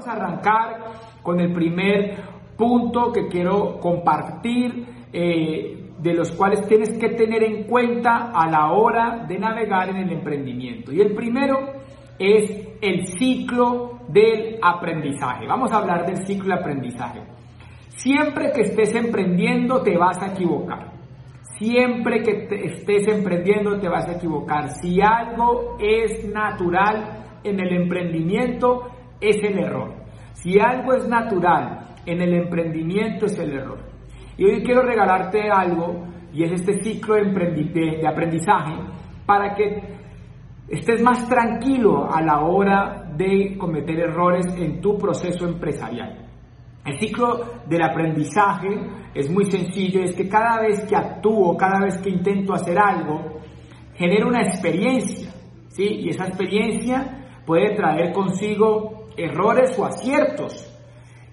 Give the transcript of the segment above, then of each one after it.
Vamos a arrancar con el primer punto que quiero compartir, eh, de los cuales tienes que tener en cuenta a la hora de navegar en el emprendimiento. Y el primero es el ciclo del aprendizaje. Vamos a hablar del ciclo de aprendizaje. Siempre que estés emprendiendo te vas a equivocar. Siempre que estés emprendiendo te vas a equivocar. Si algo es natural en el emprendimiento, es el error. Si algo es natural en el emprendimiento, es el error. Y hoy quiero regalarte algo, y es este ciclo de, aprendizaje, para que estés más tranquilo a la hora de cometer errores en tu proceso empresarial. El ciclo del aprendizaje es muy sencillo, es que cada vez que actúo, cada vez que intento hacer algo, genero una experiencia, ¿sí? Y esa experiencia puede traer consigo errores o aciertos.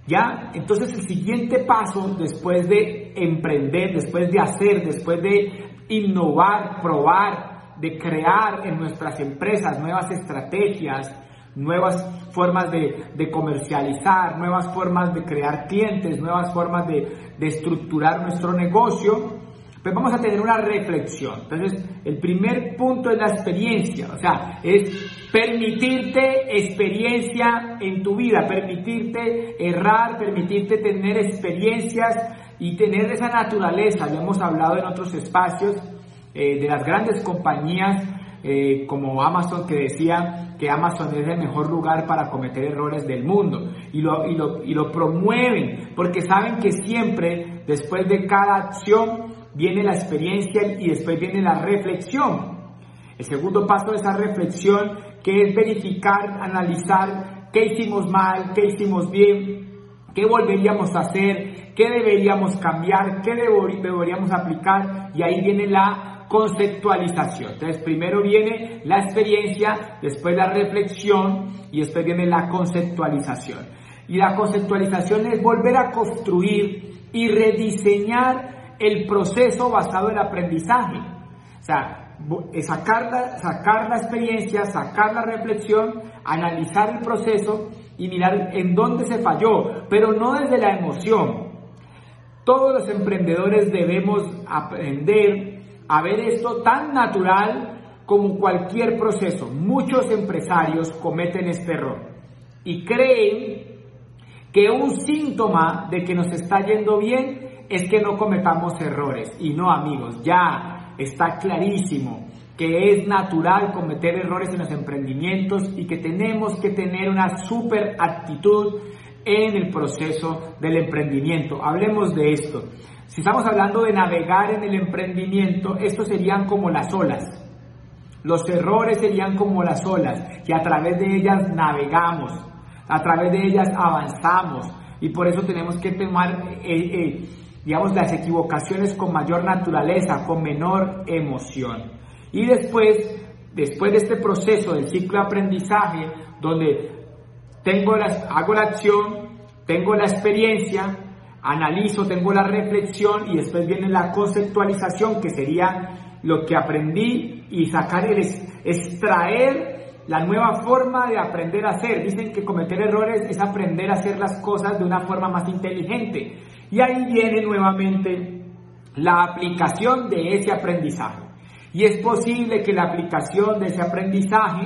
¿Ya? Entonces el siguiente paso después de emprender, después de hacer, después de innovar, probar, de crear en nuestras empresas nuevas estrategias, nuevas formas de, comercializar, nuevas formas de crear clientes, nuevas formas de, de estructurar nuestro negocio, pues vamos a tener una reflexión. Entonces, el primer punto es la experiencia, o sea, es permitirte experiencia en tu vida, permitirte errar, permitirte tener experiencias y tener esa naturaleza. Ya hemos hablado en otros espacios eh, de las grandes compañías eh, como Amazon que decía que Amazon es el mejor lugar para cometer errores del mundo y lo, y lo, y lo promueven porque saben que siempre después de cada acción viene la experiencia y después viene la reflexión. El segundo paso de esa reflexión que es verificar, analizar qué hicimos mal, qué hicimos bien, qué volveríamos a hacer, qué deberíamos cambiar, qué deberíamos aplicar y ahí viene la conceptualización. Entonces primero viene la experiencia, después la reflexión y después viene la conceptualización. Y la conceptualización es volver a construir y rediseñar el proceso basado en aprendizaje. O sea, sacar la, sacar la experiencia, sacar la reflexión, analizar el proceso y mirar en dónde se falló, pero no desde la emoción. Todos los emprendedores debemos aprender a ver esto tan natural como cualquier proceso. Muchos empresarios cometen este error y creen que un síntoma de que nos está yendo bien es que no cometamos errores. Y no, amigos, ya está clarísimo que es natural cometer errores en los emprendimientos y que tenemos que tener una super actitud en el proceso del emprendimiento. Hablemos de esto. Si estamos hablando de navegar en el emprendimiento, estos serían como las olas. Los errores serían como las olas, que a través de ellas navegamos, a través de ellas avanzamos, y por eso tenemos que tomar digamos, las equivocaciones con mayor naturaleza, con menor emoción. Y después, después de este proceso del ciclo de aprendizaje, donde tengo las, hago la acción, tengo la experiencia, analizo, tengo la reflexión y después viene la conceptualización, que sería lo que aprendí y sacar el extraer la nueva forma de aprender a hacer. Dicen que cometer errores es aprender a hacer las cosas de una forma más inteligente. Y ahí viene nuevamente la aplicación de ese aprendizaje. Y es posible que la aplicación de ese aprendizaje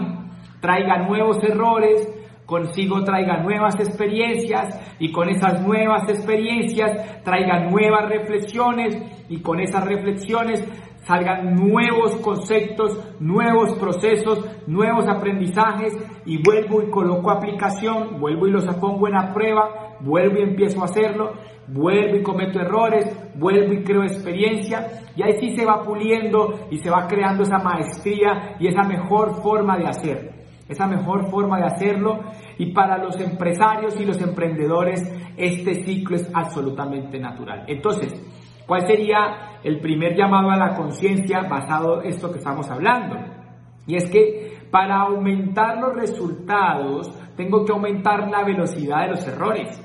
traiga nuevos errores, consigo traiga nuevas experiencias y con esas nuevas experiencias traiga nuevas reflexiones y con esas reflexiones salgan nuevos conceptos, nuevos procesos, nuevos aprendizajes y vuelvo y coloco aplicación, vuelvo y los pongo en la prueba, vuelvo y empiezo a hacerlo, vuelvo y cometo errores, vuelvo y creo experiencia y ahí sí se va puliendo y se va creando esa maestría y esa mejor forma de hacer, esa mejor forma de hacerlo y para los empresarios y los emprendedores este ciclo es absolutamente natural. Entonces, ¿Cuál sería el primer llamado a la conciencia basado en esto que estamos hablando? Y es que para aumentar los resultados tengo que aumentar la velocidad de los errores.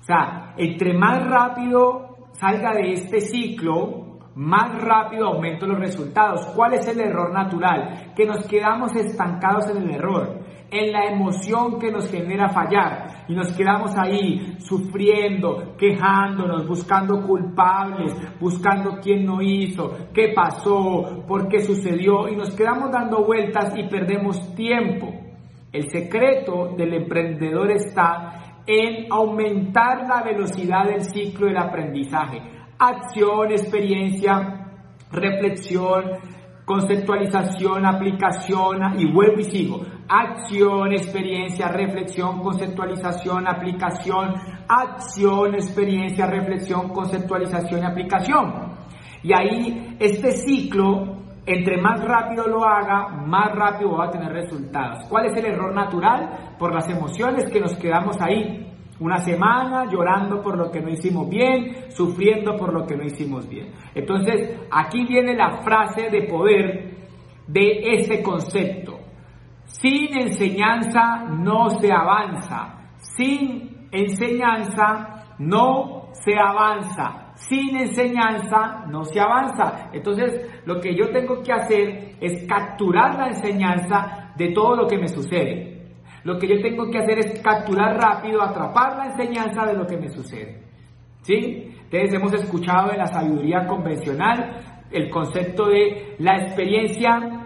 O sea, entre más rápido salga de este ciclo, más rápido aumento los resultados. ¿Cuál es el error natural? Que nos quedamos estancados en el error en la emoción que nos genera fallar y nos quedamos ahí sufriendo, quejándonos, buscando culpables, buscando quién no hizo, qué pasó, por qué sucedió y nos quedamos dando vueltas y perdemos tiempo. El secreto del emprendedor está en aumentar la velocidad del ciclo del aprendizaje. Acción, experiencia, reflexión, conceptualización, aplicación y vuelvo y sigo. Acción, experiencia, reflexión, conceptualización, aplicación, acción, experiencia, reflexión, conceptualización y aplicación. Y ahí este ciclo entre más rápido lo haga, más rápido va a tener resultados. ¿Cuál es el error natural? Por las emociones que nos quedamos ahí. Una semana llorando por lo que no hicimos bien, sufriendo por lo que no hicimos bien. Entonces, aquí viene la frase de poder de ese concepto. Sin enseñanza no se avanza. Sin enseñanza no se avanza sin enseñanza no se avanza. Entonces, lo que yo tengo que hacer es capturar la enseñanza de todo lo que me sucede. Lo que yo tengo que hacer es capturar rápido, atrapar la enseñanza de lo que me sucede. ¿Sí? Entonces hemos escuchado en la sabiduría convencional el concepto de la experiencia,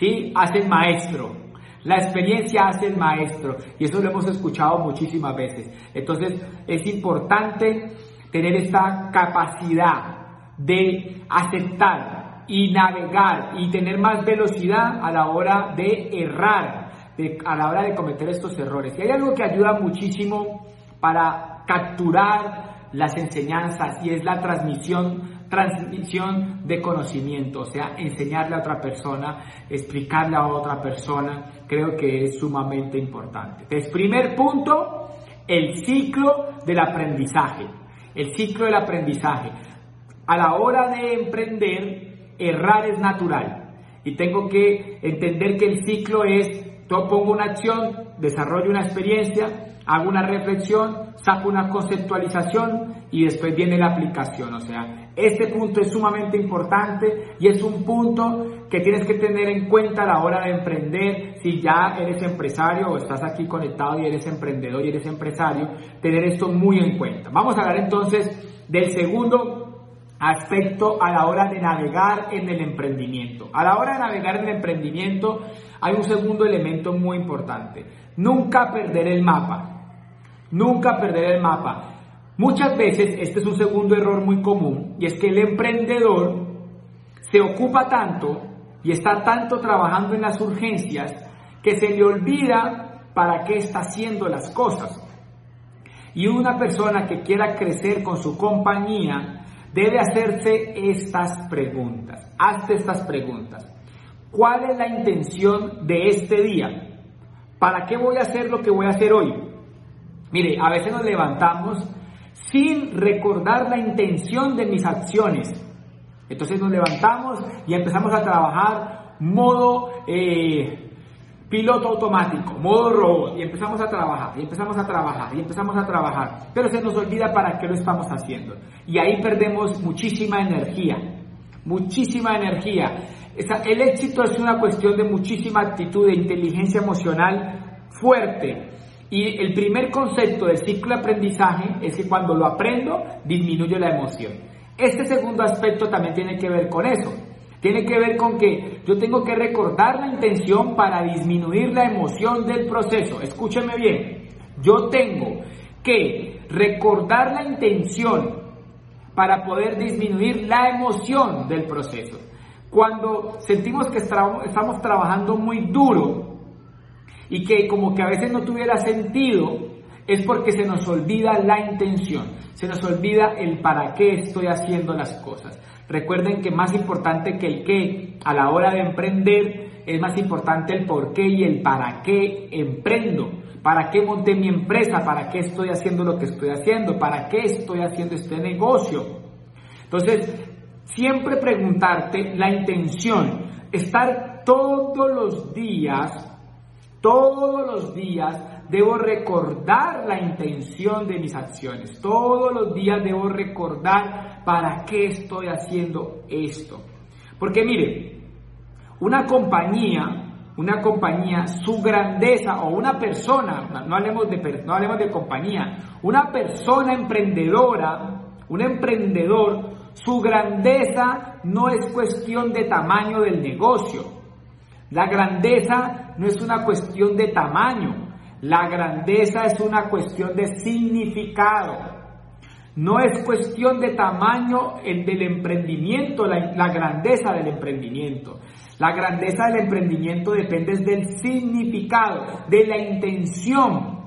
¿sí? Hace el maestro. La experiencia hace el maestro. Y eso lo hemos escuchado muchísimas veces. Entonces es importante tener esta capacidad de aceptar y navegar y tener más velocidad a la hora de errar, a la hora de cometer estos errores. Y hay algo que ayuda muchísimo para capturar las enseñanzas y es la transmisión, transmisión de conocimiento, o sea, enseñarle a otra persona, explicarle a otra persona, creo que es sumamente importante. Entonces, primer punto, el ciclo del aprendizaje el ciclo del aprendizaje. A la hora de emprender, errar es natural. Y tengo que entender que el ciclo es, yo pongo una acción, desarrollo una experiencia, hago una reflexión, saco una conceptualización y después viene la aplicación. O sea, este punto es sumamente importante y es un punto que tienes que tener en cuenta a la hora de emprender. Si ya eres empresario o estás aquí conectado y eres emprendedor y eres empresario, tener esto muy en cuenta. Vamos a hablar entonces del segundo aspecto a la hora de navegar en el emprendimiento. A la hora de navegar en el emprendimiento hay un segundo elemento muy importante. Nunca perder el mapa. Nunca perder el mapa. Muchas veces, este es un segundo error muy común, y es que el emprendedor se ocupa tanto y está tanto trabajando en las urgencias que se le olvida para qué está haciendo las cosas. Y una persona que quiera crecer con su compañía debe hacerse estas preguntas. Hazte estas preguntas. ¿Cuál es la intención de este día? ¿Para qué voy a hacer lo que voy a hacer hoy? Mire, a veces nos levantamos sin recordar la intención de mis acciones. Entonces nos levantamos y empezamos a trabajar modo eh, piloto automático, modo robot, y empezamos a trabajar, y empezamos a trabajar, y empezamos a trabajar, pero se nos olvida para qué lo estamos haciendo. Y ahí perdemos muchísima energía, muchísima energía. El éxito es una cuestión de muchísima actitud, de inteligencia emocional fuerte, y el primer concepto del ciclo de aprendizaje es que cuando lo aprendo, disminuye la emoción. Este segundo aspecto también tiene que ver con eso. Tiene que ver con que yo tengo que recordar la intención para disminuir la emoción del proceso. Escúcheme bien. Yo tengo que recordar la intención para poder disminuir la emoción del proceso. Cuando sentimos que estamos trabajando muy duro, y que como que a veces no tuviera sentido, es porque se nos olvida la intención, se nos olvida el para qué estoy haciendo las cosas. Recuerden que más importante que el qué a la hora de emprender es más importante el por qué y el para qué emprendo. ¿Para qué monté mi empresa? ¿Para qué estoy haciendo lo que estoy haciendo? ¿Para qué estoy haciendo este negocio? Entonces, siempre preguntarte la intención, estar todos los días todos los días debo recordar la intención de mis acciones. Todos los días debo recordar para qué estoy haciendo esto. Porque mire, una compañía, una compañía, su grandeza o una persona, no hablemos de, no hablemos de compañía, una persona emprendedora, un emprendedor, su grandeza no es cuestión de tamaño del negocio. La grandeza no es una cuestión de tamaño. La grandeza es una cuestión de significado. No es cuestión de tamaño el del emprendimiento, la, grandeza del emprendimiento. La grandeza del emprendimiento depende del significado, de la intención.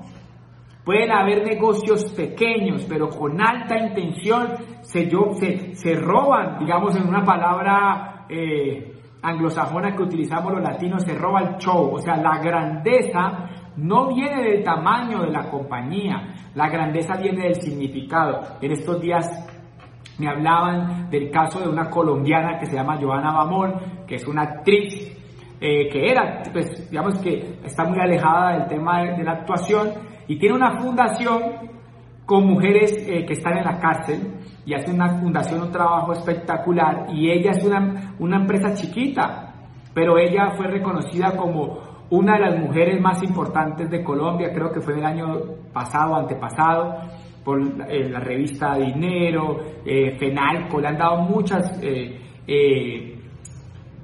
Pueden haber negocios pequeños, pero con alta intención se roban, digamos en una palabra eh, anglosajona que utilizamos los latinos, se roba el show. O sea, la grandeza no viene del tamaño de la compañía, la grandeza viene del significado. En estos días me hablaban del caso de una colombiana que se llama Joana Bamón, que es una actriz eh, que era, pues digamos que está muy alejada del tema de, la actuación y tiene una fundación con mujeres eh, que están en la cárcel y hace una fundación, un trabajo espectacular. Y ella es una, una empresa chiquita, pero ella fue reconocida como una de las mujeres más importantes de Colombia, creo que fue el año pasado, antepasado, por eh, la revista Dinero, eh, FENALCO, le han dado muchas eh, eh,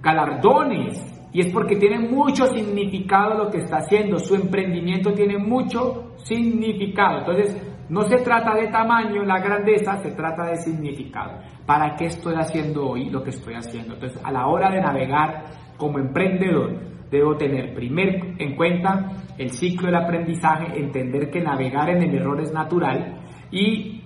galardones. Y es porque tiene mucho significado lo que está haciendo, su emprendimiento tiene mucho significado. Entonces, no se trata de tamaño, la grandeza, se trata de significado. ¿Para qué estoy haciendo hoy lo que estoy haciendo? Entonces, a la hora de navegar como emprendedor, debo tener primer en cuenta el ciclo del aprendizaje, entender que navegar en el error es natural y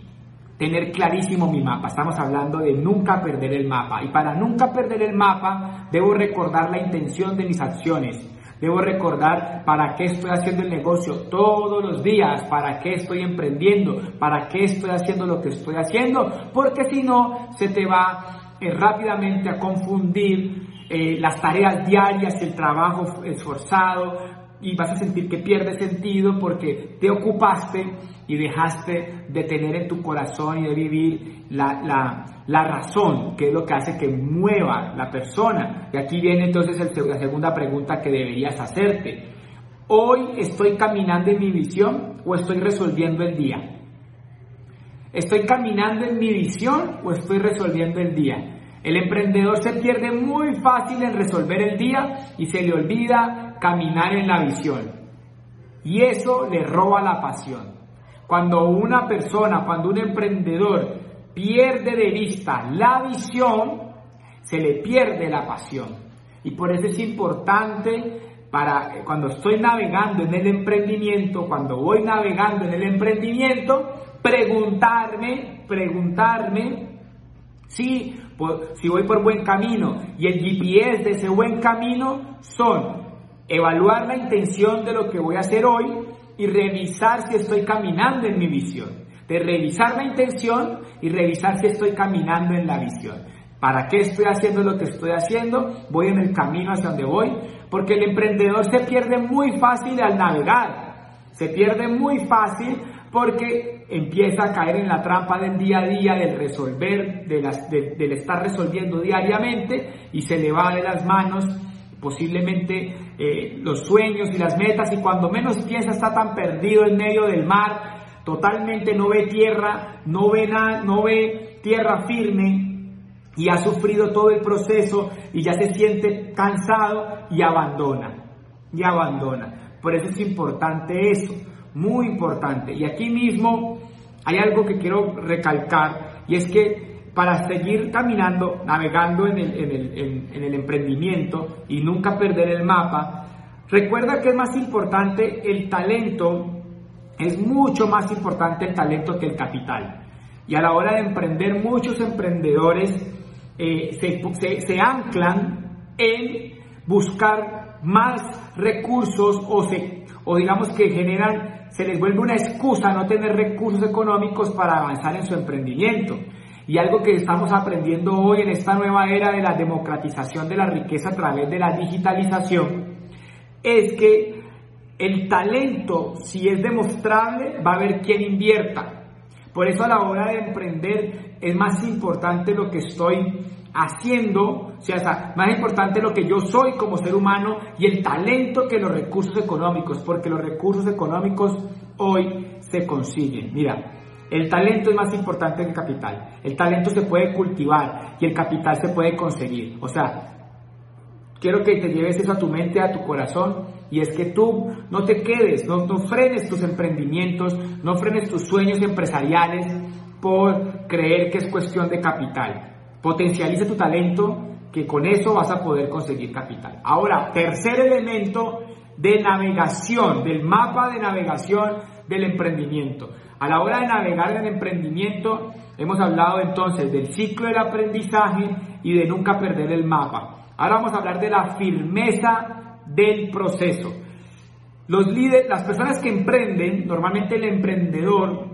tener clarísimo mi mapa. Estamos hablando de nunca perder el mapa. Y para nunca perder el mapa, debo recordar la intención de mis acciones. Debo recordar para qué estoy haciendo el negocio todos los días, para qué estoy emprendiendo, para qué estoy haciendo lo que estoy haciendo, porque si no, se te va eh, rápidamente a confundir eh, las tareas diarias, el trabajo esforzado y vas a sentir que pierde sentido porque te ocupaste y dejaste de tener en tu corazón y de vivir la, la, la razón, que es lo que hace que mueva la persona. Y aquí viene entonces el, la segunda pregunta que deberías hacerte. ¿Hoy estoy caminando en mi visión o estoy resolviendo el día? ¿Estoy caminando en mi visión o estoy resolviendo el día? El emprendedor se pierde muy fácil en resolver el día y se le olvida caminar en la visión. Y eso le roba la pasión. Cuando una persona, cuando un emprendedor pierde de vista la visión, se le pierde la pasión. Y por eso es importante para cuando estoy navegando en el emprendimiento, cuando voy navegando en el emprendimiento, preguntarme, preguntarme si si voy por buen camino y el GPS de ese buen camino son evaluar la intención de lo que voy a hacer hoy y revisar si estoy caminando en mi visión. De revisar la intención y revisar si estoy caminando en la visión. ¿Para qué estoy haciendo lo que estoy haciendo? ¿Voy en el camino hacia donde voy? Porque el emprendedor se pierde muy fácil al navegar. Se pierde muy fácil porque empieza a caer en la trampa del día a día, del resolver, de del estar resolviendo diariamente y se le va de las manos posiblemente eh, los sueños y las metas y cuando menos piensa está tan perdido en medio del mar, totalmente no ve tierra, no ve nada, no ve tierra firme y ha sufrido todo el proceso y ya se siente cansado y abandona, y abandona. Por eso es importante eso muy importante. Y aquí mismo hay algo que quiero recalcar y es que para seguir caminando, navegando en el, en el, emprendimiento y nunca perder el mapa, recuerda que es más importante el talento, es mucho más importante el talento que el capital. Y a la hora de emprender, muchos emprendedores eh, se, se, se anclan en buscar más recursos o, se, o digamos que generan se les vuelve una excusa no tener recursos económicos para avanzar en su emprendimiento. Y algo que estamos aprendiendo hoy en esta nueva era de la democratización de la riqueza a través de la digitalización es que el talento, si es demostrable, va a haber quien invierta. Por eso a la hora de emprender es más importante lo que estoy haciendo, o sea, más importante lo que yo soy como ser humano y el talento que los recursos económicos, porque los recursos económicos hoy se consiguen. Mira, el talento es más importante que el capital. El talento se puede cultivar y el capital se puede conseguir. O sea, quiero que te lleves eso a tu mente, a tu corazón, y es que tú no te quedes, no, no frenes tus emprendimientos, no frenes tus sueños empresariales por creer que es cuestión de capital. Potencializa tu talento, que con eso vas a poder conseguir capital. Ahora, tercer elemento de navegación, del mapa de navegación del emprendimiento. A la hora de navegar en el emprendimiento, hemos hablado entonces del ciclo del aprendizaje y de nunca perder el mapa. Ahora vamos a hablar de la firmeza del proceso. Los líderes, las personas que emprenden, normalmente el emprendedor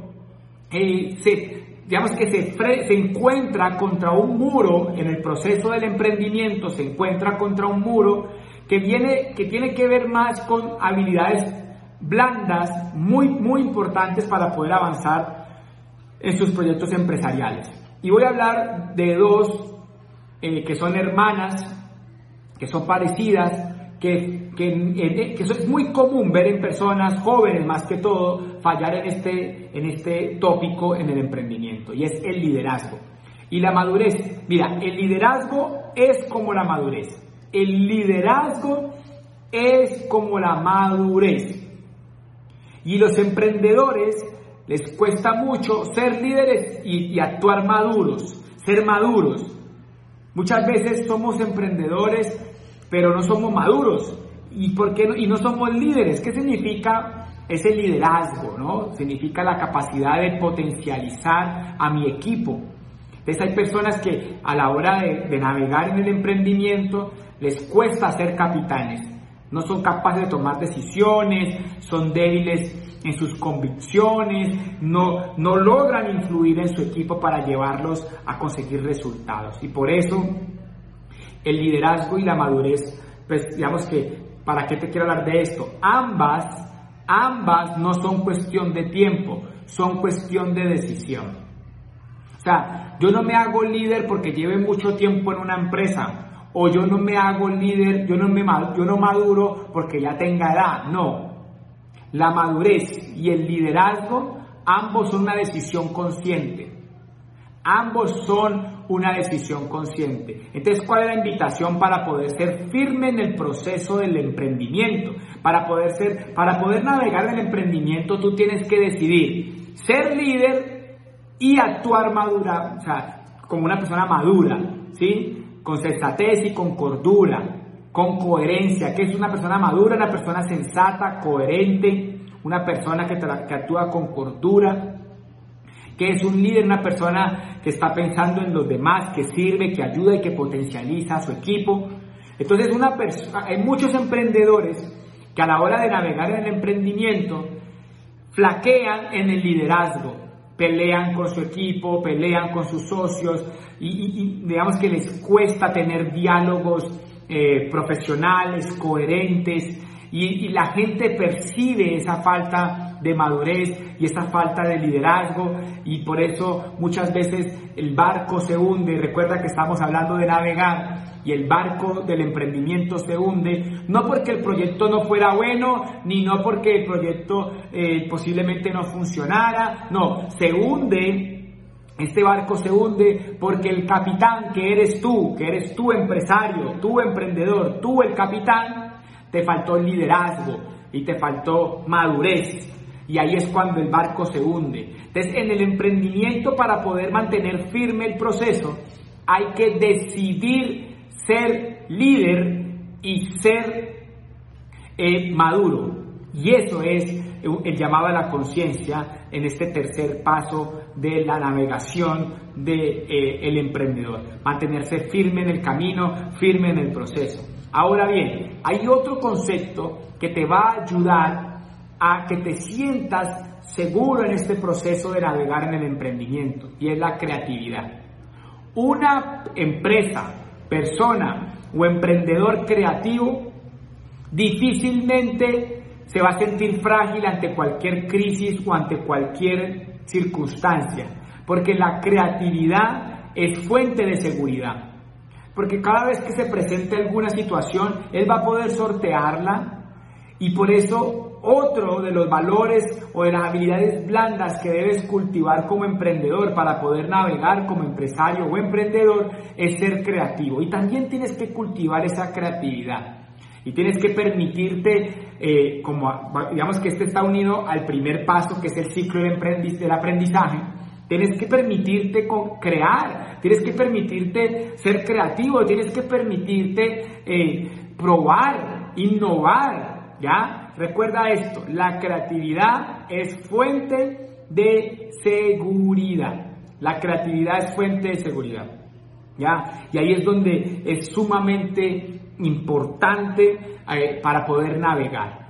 eh, se, digamos que se, se encuentra contra un muro en el proceso del emprendimiento, se encuentra contra un muro que, viene, que tiene que ver más con habilidades blandas muy, muy importantes para poder avanzar en sus proyectos empresariales. Y voy a hablar de dos eh, que son hermanas, que son parecidas, que, que, que, eso es muy común ver en personas jóvenes más que todo fallar en este, en este tópico en el emprendimiento y es el liderazgo. Y la madurez, mira, el liderazgo es como la madurez. El liderazgo es como la madurez. Y los emprendedores les cuesta mucho ser líderes y, actuar maduros, ser maduros. Muchas veces somos emprendedores pero no somos maduros. ¿Y, por qué no, y no somos líderes? ¿Qué significa ese liderazgo? ¿no? Significa la capacidad de potencializar a mi equipo. Entonces hay personas que a la hora de navegar en el emprendimiento les cuesta ser capitanes. No son capaces de tomar decisiones, son débiles en sus convicciones, no, no logran influir en su equipo para llevarlos a conseguir resultados. Y por eso el liderazgo y la madurez, pues digamos que, ¿para qué te quiero hablar de esto? Ambas, ambas no son cuestión de tiempo, son cuestión de decisión. O sea, yo no me hago líder porque lleve mucho tiempo en una empresa, o yo no me hago líder, yo no, me, yo no maduro porque ya tenga edad, no. La madurez y el liderazgo, ambos son una decisión consciente. Ambos son una decisión consciente. Entonces, ¿cuál es la invitación para poder ser firme en el proceso del emprendimiento? Para poder ser, para poder navegar en el emprendimiento, tú tienes que decidir ser líder y actuar madura, o sea, como una persona madura, ¿sí? Con sensatez y con cordura, con coherencia. que es una persona madura? Una persona sensata, coherente, una persona que, actúa con cordura, que es un líder, una persona que está pensando en los demás, que sirve, que ayuda y que potencializa a su equipo. Entonces, una hay muchos emprendedores que a la hora de navegar en el emprendimiento flaquean en el liderazgo, pelean con su equipo, pelean con sus socios y, digamos que les cuesta tener diálogos eh, profesionales, coherentes y, la gente percibe esa falta de madurez y esa falta de liderazgo. Y por eso muchas veces el barco se hunde. Recuerda que estamos hablando de navegar y el barco del emprendimiento se hunde, no porque el proyecto no fuera bueno, ni no porque el proyecto eh, posiblemente no funcionara, no, se hunde. Este barco se hunde porque el capitán que eres tú, que eres tú empresario, tú emprendedor, tú el capitán, te faltó liderazgo y te faltó madurez y ahí es cuando el barco se hunde. Entonces, en el emprendimiento, para poder mantener firme el proceso, hay que decidir ser líder y ser eh, maduro. Y eso es el llamado a la conciencia en este tercer paso de la navegación del de, eh, emprendedor. Mantenerse firme en el camino, firme en el proceso. Ahora bien, hay otro concepto que te va a ayudar a que te sientas seguro en este proceso de navegar en el emprendimiento y es la creatividad. Una empresa, persona o emprendedor creativo difícilmente se va a sentir frágil ante cualquier crisis o ante cualquier circunstancia, porque la creatividad es fuente de seguridad. Porque cada vez que se presente alguna situación, él va a poder sortearla y por eso otro de los valores o de las habilidades blandas que debes cultivar como emprendedor para poder navegar como empresario o emprendedor es ser creativo. Y también tienes que cultivar esa creatividad. Y tienes que permitirte, eh, como digamos que este está unido al primer paso, que es el ciclo del aprendizaje, tienes que permitirte crear, tienes que permitirte ser creativo, tienes que permitirte eh, probar, innovar, ¿ya? Recuerda esto, la creatividad es fuente de seguridad. La creatividad es fuente de seguridad. ¿Ya? Y ahí es donde es sumamente importante eh, para poder navegar.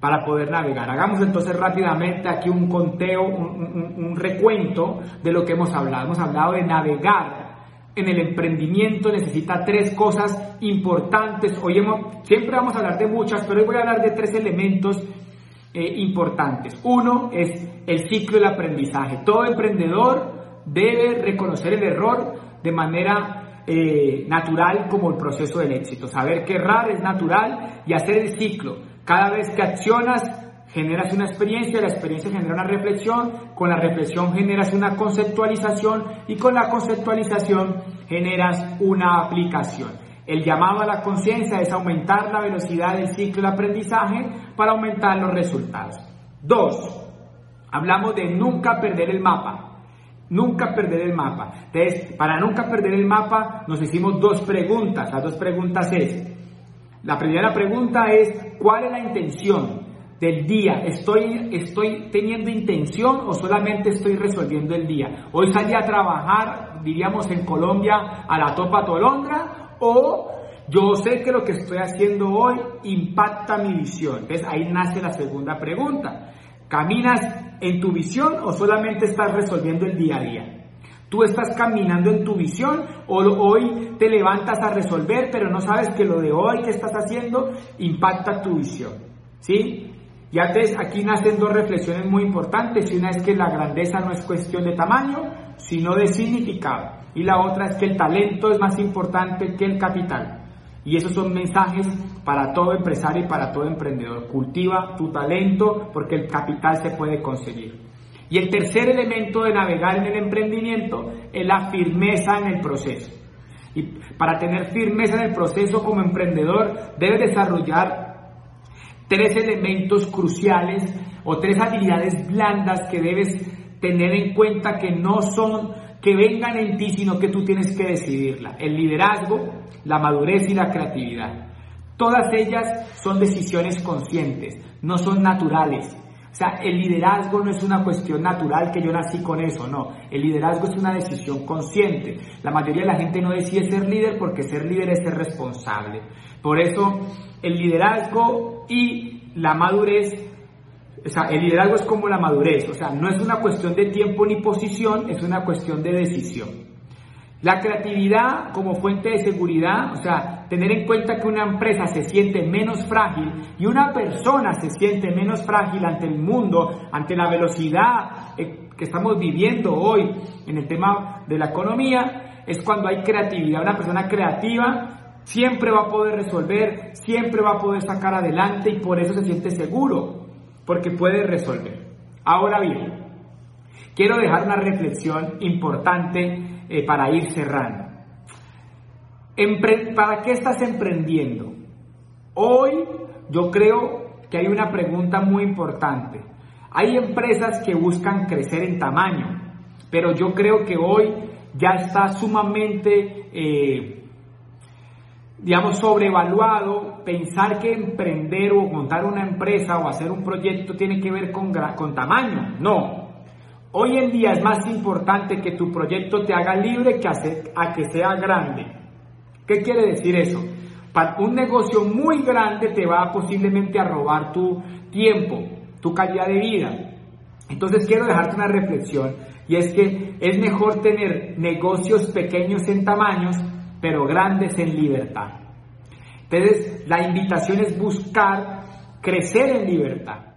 Para poder navegar. Hagamos entonces rápidamente aquí un conteo, un, recuento de lo que hemos hablado. Hemos hablado de navegar en el emprendimiento necesita tres cosas importantes. Hoy siempre vamos a hablar de muchas, pero hoy voy a hablar de tres elementos eh, importantes. Uno es el ciclo del aprendizaje. Todo emprendedor debe reconocer el error de manera eh, natural como el proceso del éxito. Saber que errar es natural y hacer el ciclo. Cada vez que accionas, generas una experiencia, la experiencia genera una reflexión, con la reflexión generas una conceptualización y con la conceptualización generas una aplicación. El llamado a la conciencia es aumentar la velocidad del ciclo de aprendizaje para aumentar los resultados. Dos, hablamos de nunca perder el mapa. Nunca perder el mapa. Entonces, para nunca perder el mapa, nos hicimos dos preguntas. Las dos preguntas es, la primera pregunta es, ¿cuál es la intención del día? ¿Estoy, estoy teniendo intención o solamente estoy resolviendo el día? Hoy salí a trabajar, diríamos en Colombia, a la topa tolondra o yo sé que lo que estoy haciendo hoy impacta mi visión. Entonces ahí nace la segunda pregunta. ¿Caminas en tu visión o solamente estás resolviendo el día a día? Tú estás caminando en tu visión o hoy te levantas a resolver, pero no sabes que lo de hoy que estás haciendo impacta tu visión. ¿Sí? Y antes aquí nacen dos reflexiones muy importantes. Una es que la grandeza no es cuestión de tamaño, sino de significado. Y la otra es que el talento es más importante que el capital. Y esos son mensajes para todo empresario y para todo emprendedor. Cultiva tu talento porque el capital se puede conseguir. Y el tercer elemento de navegar en el emprendimiento es la firmeza en el proceso. Y para tener firmeza en el proceso como emprendedor debes desarrollar tres elementos cruciales o tres habilidades blandas que debes tener en cuenta que no son que vengan en ti, sino que tú tienes que decidirla. El liderazgo, la madurez y la creatividad. Todas ellas son decisiones conscientes, no son naturales. O sea, el liderazgo no es una cuestión natural que yo nací con eso, no. El liderazgo es una decisión consciente. La mayoría de la gente no decide ser líder porque ser líder es ser responsable. Por eso, el liderazgo y la madurez, o sea, el liderazgo es como la madurez, o sea, no es una cuestión de tiempo ni posición, es una cuestión de decisión. La creatividad como fuente de seguridad, o sea, tener en cuenta que una empresa se siente menos frágil y una persona se siente menos frágil ante el mundo, ante la velocidad eh, que estamos viviendo hoy en el tema de la economía, es cuando hay creatividad. Una persona creativa siempre va a poder resolver, siempre va a poder sacar adelante y por eso se siente seguro, porque puede resolver. Ahora bien, quiero dejar una reflexión importante eh, para ir cerrando. ¿Para qué estás emprendiendo? Hoy yo creo que hay una pregunta muy importante. Hay empresas que buscan crecer en tamaño, pero yo creo que hoy ya está sumamente, eh, digamos, sobrevaluado pensar que emprender o montar una empresa o hacer un proyecto tiene que ver con, con tamaño. No, Hoy en día es más importante que tu proyecto te haga libre que a que sea grande. ¿Qué quiere decir eso? un negocio muy grande te va posiblemente a robar tu tiempo, tu calidad de vida. Entonces quiero dejarte una reflexión y es que es mejor tener negocios pequeños en tamaños, pero grandes en libertad. Entonces la invitación es buscar crecer en libertad